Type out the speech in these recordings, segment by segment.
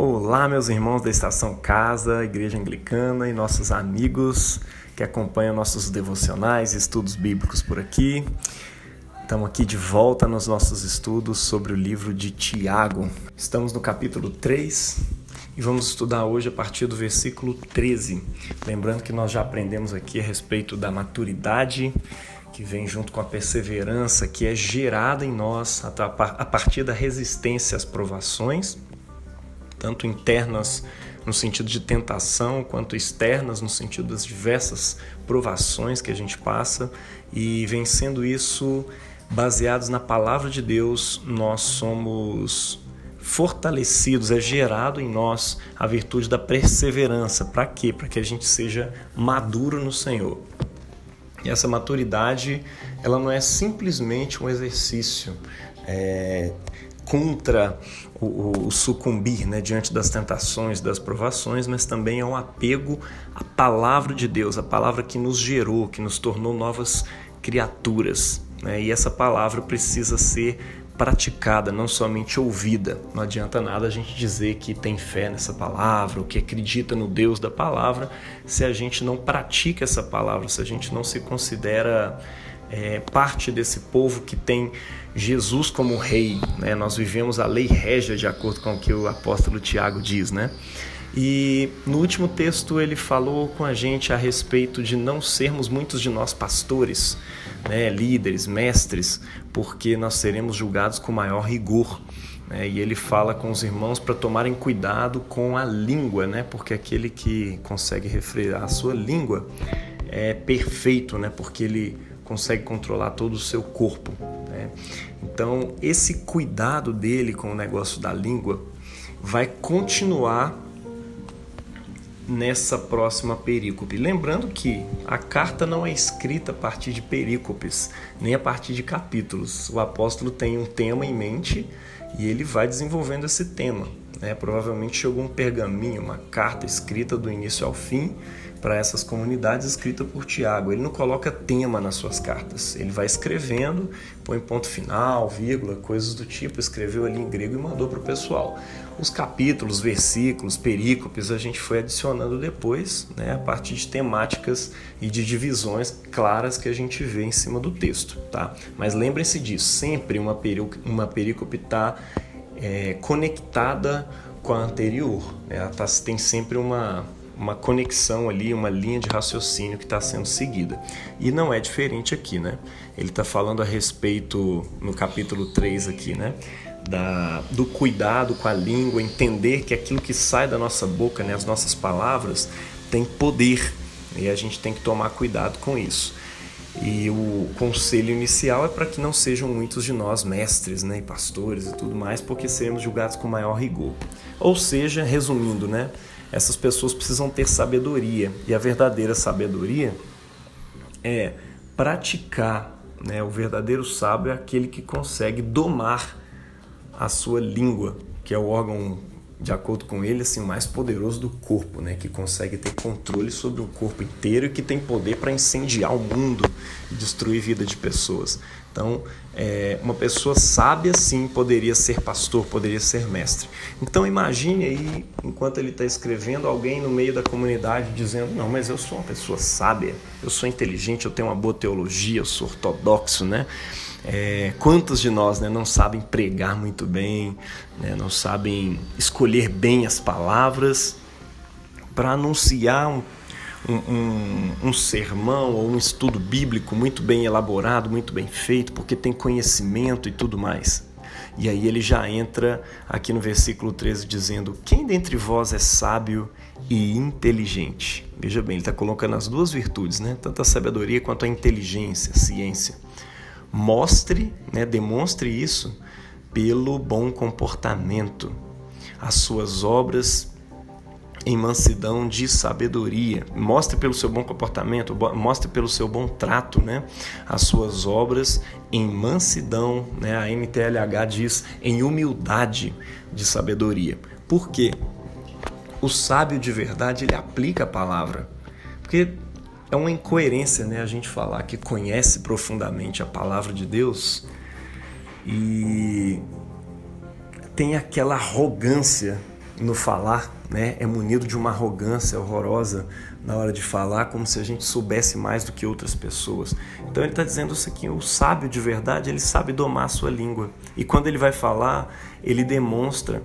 Olá, meus irmãos da Estação Casa, Igreja Anglicana e nossos amigos que acompanham nossos devocionais estudos bíblicos por aqui. Estamos aqui de volta nos nossos estudos sobre o livro de Tiago. Estamos no capítulo 3 e vamos estudar hoje a partir do versículo 13. Lembrando que nós já aprendemos aqui a respeito da maturidade que vem junto com a perseverança que é gerada em nós a partir da resistência às provações, tanto internas no sentido de tentação, quanto externas no sentido das diversas provações que a gente passa, e vencendo isso, baseados na palavra de Deus, nós somos fortalecidos, é gerado em nós a virtude da perseverança. Para quê? Para que a gente seja maduro no Senhor. E essa maturidade, ela não é simplesmente um exercício é, contra o, o, sucumbir né, diante das tentações, das provações, mas também é um apego à palavra de Deus, a palavra que nos gerou, que nos tornou novas criaturas. Né? E essa palavra precisa ser praticada, não somente ouvida. Não adianta nada a gente dizer que tem fé nessa palavra, ou que acredita no Deus da palavra, se a gente não pratica essa palavra, se a gente não se considera é, parte desse povo que tem Jesus como rei. Né? Nós vivemos a lei régia de acordo com o que o apóstolo Tiago diz, né? E no último texto ele falou com a gente a respeito de não sermos muitos de nós pastores, né, líderes, mestres, porque nós seremos julgados com maior rigor. Né? E ele fala com os irmãos para tomarem cuidado com a língua, né? porque aquele que consegue refrear a sua língua é perfeito, né? porque ele consegue controlar todo o seu corpo. Né? Então, esse cuidado dele com o negócio da língua vai continuar nessa próxima perícope. Lembrando que a carta não é escrita a partir de perícopes, nem a partir de capítulos. O apóstolo tem um tema em mente e ele vai desenvolvendo esse tema. Né? Provavelmente chegou um pergaminho, uma carta escrita do início ao fim para essas comunidades escrita por Tiago. Ele não coloca tema nas suas cartas, ele vai escrevendo, põe ponto final, vírgula, coisas do tipo, escreveu ali em grego e mandou para o pessoal. Os capítulos, versículos, perícopes a gente foi adicionando depois, né, a partir de temáticas e de divisões claras que a gente vê em cima do texto. Tá? Mas lembrem-se disso, sempre uma, uma perícope está é, conectada com a anterior. Né? Ela tá, tem sempre uma, uma conexão ali, uma linha de raciocínio que está sendo seguida. E não é diferente aqui, né? Ele está falando a respeito, no capítulo 3 aqui, né? Da, do cuidado com a língua, entender que aquilo que sai da nossa boca, né, as nossas palavras, tem poder e a gente tem que tomar cuidado com isso. E o conselho inicial é para que não sejam muitos de nós mestres, né, e pastores e tudo mais, porque seremos julgados com maior rigor. Ou seja, resumindo, né, essas pessoas precisam ter sabedoria. E a verdadeira sabedoria é praticar. Né? O verdadeiro sábio é aquele que consegue domar a sua língua, que é o órgão de acordo com ele, assim, o mais poderoso do corpo, né? que consegue ter controle sobre o corpo inteiro e que tem poder para incendiar o mundo e destruir vida de pessoas. Então, é, uma pessoa sábia, sim, poderia ser pastor, poderia ser mestre. Então, imagine aí, enquanto ele está escrevendo, alguém no meio da comunidade dizendo: Não, mas eu sou uma pessoa sábia, eu sou inteligente, eu tenho uma boa teologia, eu sou ortodoxo, né? É, quantos de nós né, não sabem pregar muito bem, né, não sabem escolher bem as palavras para anunciar um, um, um, sermão ou um estudo bíblico muito bem elaborado, muito bem feito, porque tem conhecimento e tudo mais. E aí ele já entra aqui no versículo 13 dizendo: Quem dentre vós é sábio e inteligente? Veja bem, ele está colocando as duas virtudes, né? tanto a sabedoria quanto a inteligência, a ciência Mostre, né, demonstre isso pelo bom comportamento, as suas obras em mansidão de sabedoria. Mostre pelo seu bom comportamento, mostre pelo seu bom trato, né? As suas obras em mansidão, né? A NTLH diz em humildade de sabedoria. Por quê? O sábio de verdade, ele aplica a palavra. Porque é uma incoerência, né, a gente falar que conhece profundamente a palavra de Deus e tem aquela arrogância no falar, né, é munido de uma arrogância horrorosa na hora de falar, como se a gente soubesse mais do que outras pessoas. Então ele está dizendo isso aqui: o sábio de verdade ele sabe domar a sua língua e quando ele vai falar ele demonstra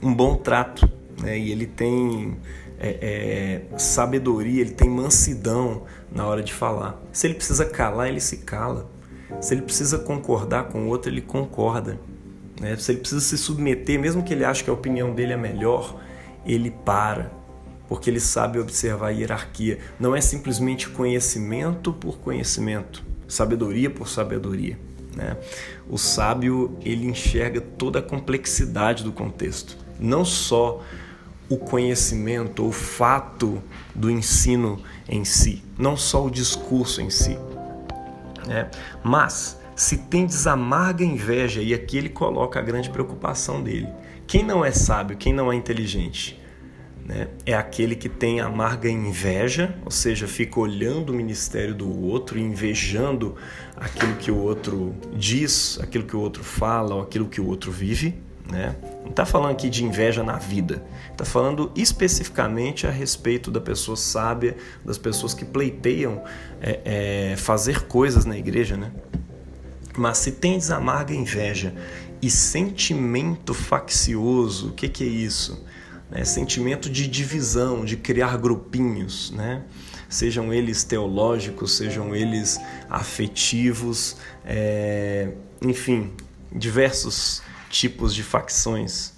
um bom trato, né, e ele tem é, é, sabedoria, ele tem mansidão na hora de falar. Se ele precisa calar, ele se cala. Se ele precisa concordar com o outro, ele concorda. Né? Se ele precisa se submeter, mesmo que ele ache que a opinião dele é melhor, ele para, porque ele sabe observar a hierarquia. Não é simplesmente conhecimento por conhecimento, sabedoria por sabedoria. Né? O sábio ele enxerga toda a complexidade do contexto, não só o conhecimento, o fato do ensino em si, não só o discurso em si. Né? Mas se tendes amarga inveja, e aqui ele coloca a grande preocupação dele. Quem não é sábio, quem não é inteligente? Né? É aquele que tem amarga inveja, ou seja, fica olhando o ministério do outro, invejando aquilo que o outro diz, aquilo que o outro fala, ou aquilo que o outro vive. Né? Não está falando aqui de inveja na vida, está falando especificamente a respeito da pessoa sábia, das pessoas que pleiteiam é, é, fazer coisas na igreja. Né? Mas se tens amarga inveja e sentimento faccioso, o que, que é isso? É sentimento de divisão, de criar grupinhos, né? sejam eles teológicos, sejam eles afetivos, é... enfim, diversos tipos de facções.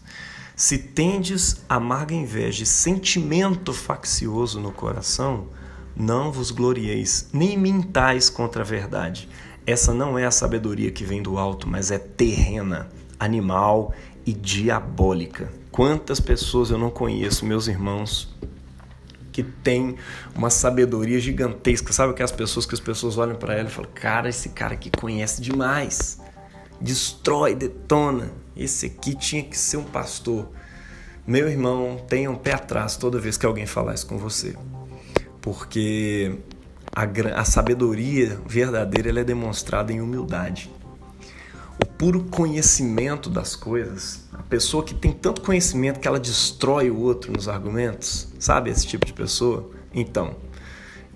Se tendes amarga inveja e sentimento faccioso no coração, não vos glorieis, nem mintais contra a verdade. Essa não é a sabedoria que vem do alto, mas é terrena, animal e diabólica. Quantas pessoas eu não conheço, meus irmãos, que têm uma sabedoria gigantesca. Sabe aquelas pessoas que as pessoas olham para ela e falam: "Cara, esse cara aqui conhece demais. Destrói, detona. Esse aqui tinha que ser um pastor." Meu irmão, tenha um pé atrás toda vez que alguém falar isso com você. Porque a, a sabedoria verdadeira é demonstrada em humildade. O puro conhecimento das coisas, a pessoa que tem tanto conhecimento que ela destrói o outro nos argumentos, sabe esse tipo de pessoa? Então,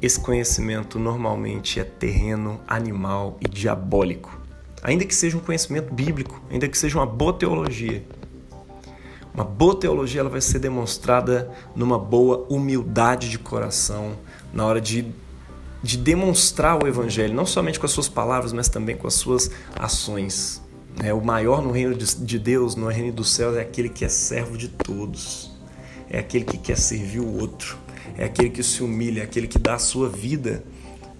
esse conhecimento normalmente é terreno, animal e diabólico. Ainda que seja um conhecimento bíblico, ainda que seja uma boa teologia. Uma boa teologia ela vai ser demonstrada numa boa humildade de coração, na hora de de demonstrar o evangelho, não somente com as suas palavras, mas também com as suas ações. É, o maior no reino de Deus, no reino dos céus, é aquele que é servo de todos, é aquele que quer servir o outro, é aquele que se humilha, é aquele que dá a sua vida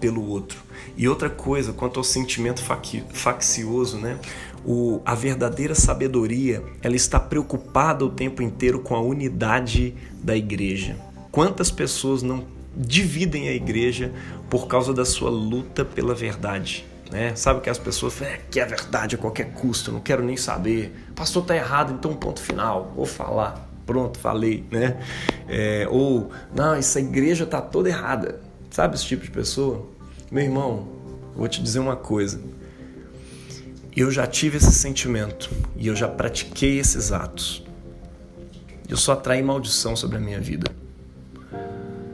pelo outro. E outra coisa, quanto ao sentimento faccioso, né? O, a verdadeira sabedoria, ela está preocupada o tempo inteiro com a unidade da igreja. Quantas pessoas não dividem a igreja por causa da sua luta pela verdade. Né? Sabe que as pessoas falam, é, que é verdade a qualquer custo, não quero nem saber. Pastor tá errado, então ponto final, vou falar. Pronto, falei, né? É, ou, não, essa igreja tá toda errada. Sabe esse tipo de pessoa? Meu irmão, vou te dizer uma coisa. Eu já tive esse sentimento e eu já pratiquei esses atos. Eu só atraí maldição sobre a minha vida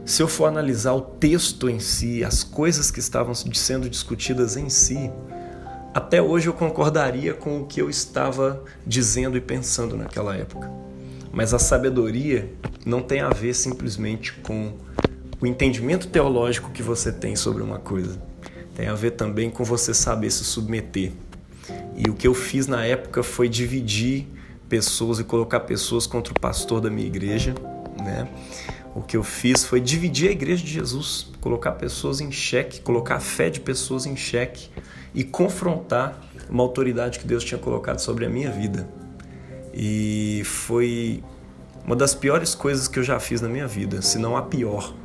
se eu for analisar o texto em si, as coisas que estavam sendo discutidas em si, até hoje eu concordaria com o que eu estava dizendo e pensando naquela época. Mas a sabedoria não tem a ver simplesmente com o entendimento teológico que você tem sobre uma coisa. Tem a ver também com você saber se submeter. E o que eu fiz na época foi dividir pessoas e colocar pessoas contra o pastor da minha igreja, né? o que eu fiz foi dividir a igreja de Jesus, colocar pessoas em xeque, colocar a fé de pessoas em xeque e confrontar uma autoridade que Deus tinha colocado sobre a minha vida. E foi uma das piores coisas que eu já fiz na minha vida, se não a pior.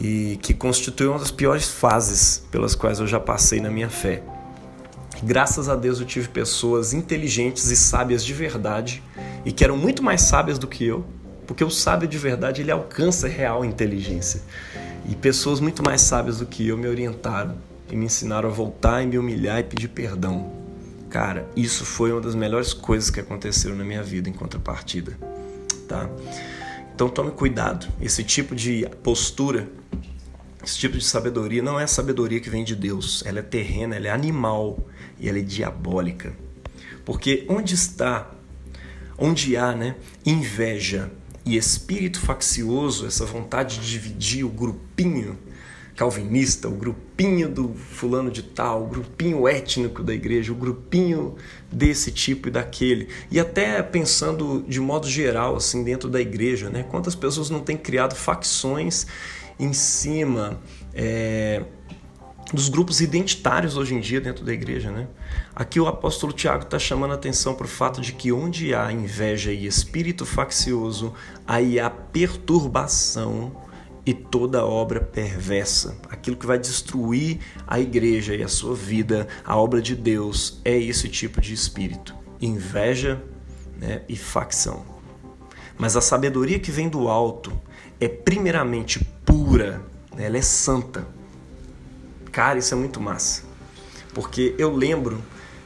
E que constituiu uma das piores fases pelas quais eu já passei na minha fé. Graças a Deus eu tive pessoas inteligentes e sábias de verdade e que eram muito mais sábias do que eu porque o sábio de verdade ele alcança real inteligência. E pessoas muito mais sábias do que eu me orientaram e me ensinaram a voltar e me humilhar e pedir perdão. Cara, isso foi uma das melhores coisas que aconteceram na minha vida em contrapartida. tá? Então tome cuidado. Esse tipo de postura, esse tipo de sabedoria não é sabedoria que vem de Deus. Ela é terrena, ela é animal e ela é diabólica. Porque onde está, onde há, né, inveja e espírito faccioso, essa vontade de dividir o grupinho calvinista, o grupinho do fulano de tal, o grupinho étnico da igreja, o grupinho desse tipo e daquele. E até pensando de modo geral, assim, dentro da igreja, né? Quantas pessoas não têm criado facções em cima é, dos grupos identitários hoje em dia dentro da igreja, né? Aqui o apóstolo Tiago está chamando a atenção para o fato de que onde há inveja e espírito faccioso, aí há perturbação e toda obra perversa. Aquilo que vai destruir a igreja e a sua vida, a obra de Deus, é esse tipo de espírito: inveja né, e facção. Mas a sabedoria que vem do alto é primeiramente pura, né, ela é santa. Cara, isso é muito massa. Porque eu lembro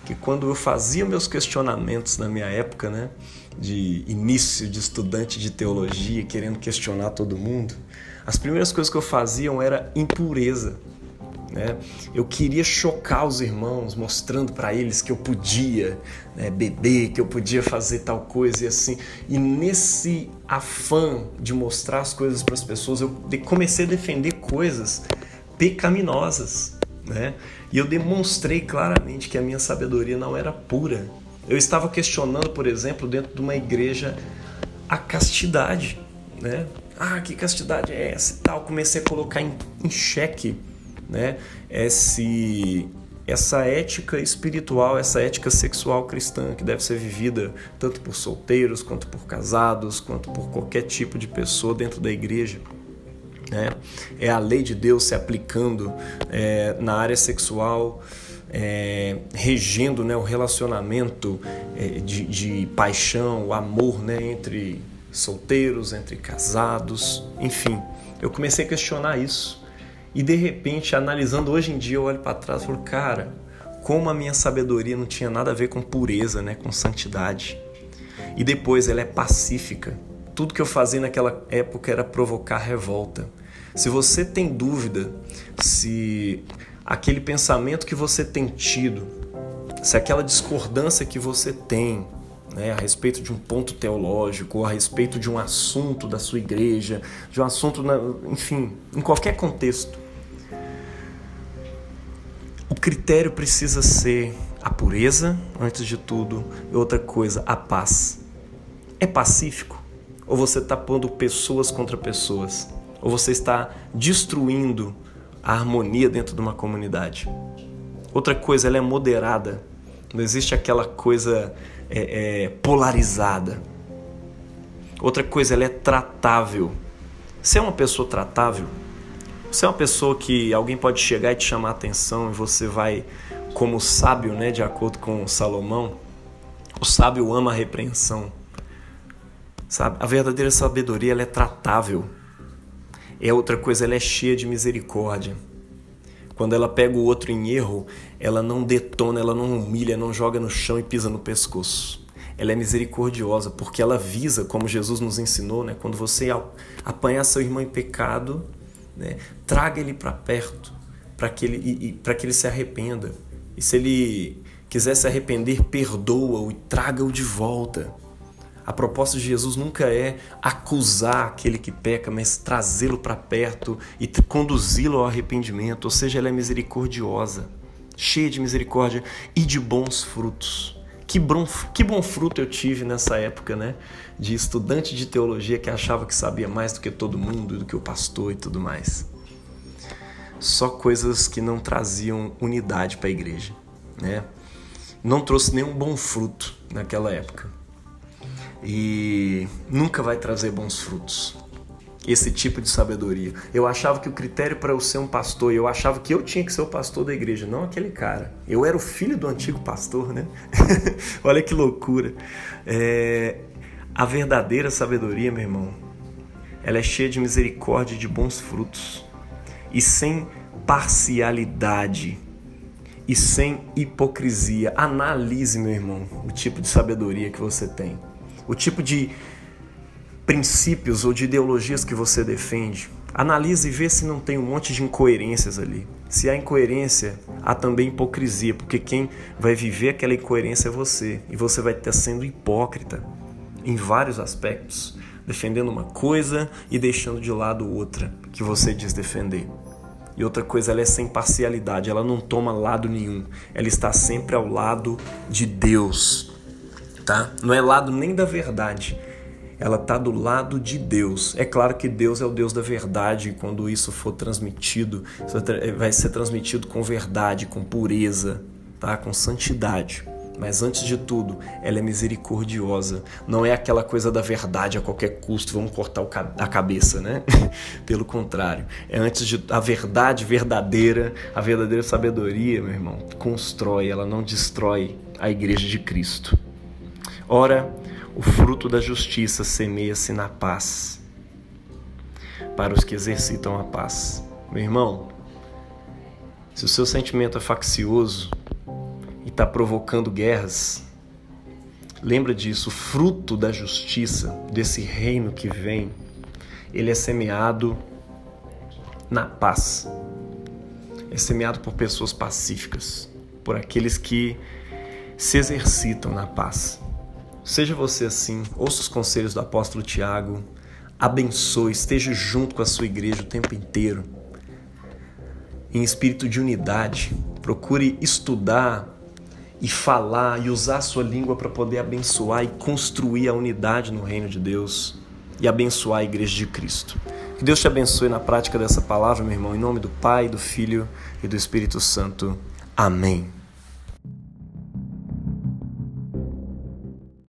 que quando eu fazia meus questionamentos na minha época, né, de início de estudante de teologia, querendo questionar todo mundo, as primeiras coisas que eu fazia era impureza. Né? Eu queria chocar os irmãos, mostrando para eles que eu podia né, beber, que eu podia fazer tal coisa e assim. E nesse afã de mostrar as coisas para as pessoas, eu comecei a defender coisas pecaminosas. Né? E eu demonstrei claramente que a minha sabedoria não era pura. Eu estava questionando, por exemplo, dentro de uma igreja, a castidade. Né? ah, que castidade é essa e tal. Comecei a colocar em, em xeque né, esse, essa ética espiritual, essa ética sexual cristã que deve ser vivida tanto por solteiros, quanto por casados, quanto por qualquer tipo de pessoa dentro da igreja. Né? É a lei de Deus se aplicando é, na área sexual. É, regendo né, o relacionamento é, de, de paixão, o amor né, entre solteiros, entre casados, enfim. Eu comecei a questionar isso. E de repente, analisando hoje em dia, eu olho para trás e falo, cara, como a minha sabedoria não tinha nada a ver com pureza, né, com santidade. E depois ela é pacífica. Tudo que eu fazia naquela época era provocar revolta. Se você tem dúvida se aquele pensamento que você tem tido, se aquela discordância que você tem né, a respeito de um ponto teológico, a respeito de um assunto da sua igreja, de um assunto, na, enfim, em qualquer contexto. O critério precisa ser a pureza, antes de tudo, e outra coisa, a paz. É pacífico? Ou você está pondo pessoas contra pessoas? Ou você está destruindo a harmonia dentro de uma comunidade? Outra coisa, ela é moderada. Não existe aquela coisa é, é, polarizada. Outra coisa, ela é tratável. Você é uma pessoa tratável? Você é uma pessoa que alguém pode chegar e te chamar a atenção e você vai, como sábio, né, de acordo com Salomão, o sábio ama a repreensão. Sabe? A verdadeira sabedoria ela é tratável. É outra coisa, ela é cheia de misericórdia. Quando ela pega o outro em erro, ela não detona, ela não humilha, não joga no chão e pisa no pescoço. Ela é misericordiosa porque ela visa, como Jesus nos ensinou, né? quando você apanhar seu irmão em pecado, né? traga ele para perto para que, ele, que ele se arrependa. E se ele quiser se arrepender, perdoa-o e traga-o de volta. A proposta de Jesus nunca é acusar aquele que peca, mas trazê-lo para perto e conduzi-lo ao arrependimento. Ou seja, ela é misericordiosa, cheia de misericórdia e de bons frutos. Que bom, que bom fruto eu tive nessa época, né? De estudante de teologia que achava que sabia mais do que todo mundo, do que o pastor e tudo mais. Só coisas que não traziam unidade para a igreja, né? Não trouxe nenhum bom fruto naquela época e nunca vai trazer bons frutos. Esse tipo de sabedoria. Eu achava que o critério para eu ser um pastor, eu achava que eu tinha que ser o pastor da igreja, não aquele cara. Eu era o filho do antigo pastor, né? Olha que loucura. É... A verdadeira sabedoria, meu irmão, ela é cheia de misericórdia e de bons frutos e sem parcialidade e sem hipocrisia. Analise, meu irmão, o tipo de sabedoria que você tem o tipo de princípios ou de ideologias que você defende, analise e vê se não tem um monte de incoerências ali. Se há incoerência, há também hipocrisia, porque quem vai viver aquela incoerência é você, e você vai estar sendo hipócrita em vários aspectos, defendendo uma coisa e deixando de lado outra que você diz defender. E outra coisa, ela é sem parcialidade, ela não toma lado nenhum. Ela está sempre ao lado de Deus, tá? Não é lado nem da verdade. Ela está do lado de Deus. É claro que Deus é o Deus da verdade. Quando isso for transmitido, vai ser transmitido com verdade, com pureza, tá? Com santidade. Mas antes de tudo, ela é misericordiosa. Não é aquela coisa da verdade a qualquer custo, vamos cortar a cabeça, né? Pelo contrário, é antes de a verdade verdadeira, a verdadeira sabedoria, meu irmão, constrói, ela não destrói a igreja de Cristo. Ora, o fruto da justiça semeia-se na paz para os que exercitam a paz. Meu irmão, se o seu sentimento é faccioso, está provocando guerras. Lembra disso, o fruto da justiça, desse reino que vem, ele é semeado na paz. É semeado por pessoas pacíficas, por aqueles que se exercitam na paz. Seja você assim, ouça os conselhos do apóstolo Tiago, abençoe, esteja junto com a sua igreja o tempo inteiro, em espírito de unidade. Procure estudar e falar e usar a sua língua para poder abençoar e construir a unidade no reino de Deus e abençoar a igreja de Cristo. Que Deus te abençoe na prática dessa palavra, meu irmão, em nome do Pai, do Filho e do Espírito Santo. Amém.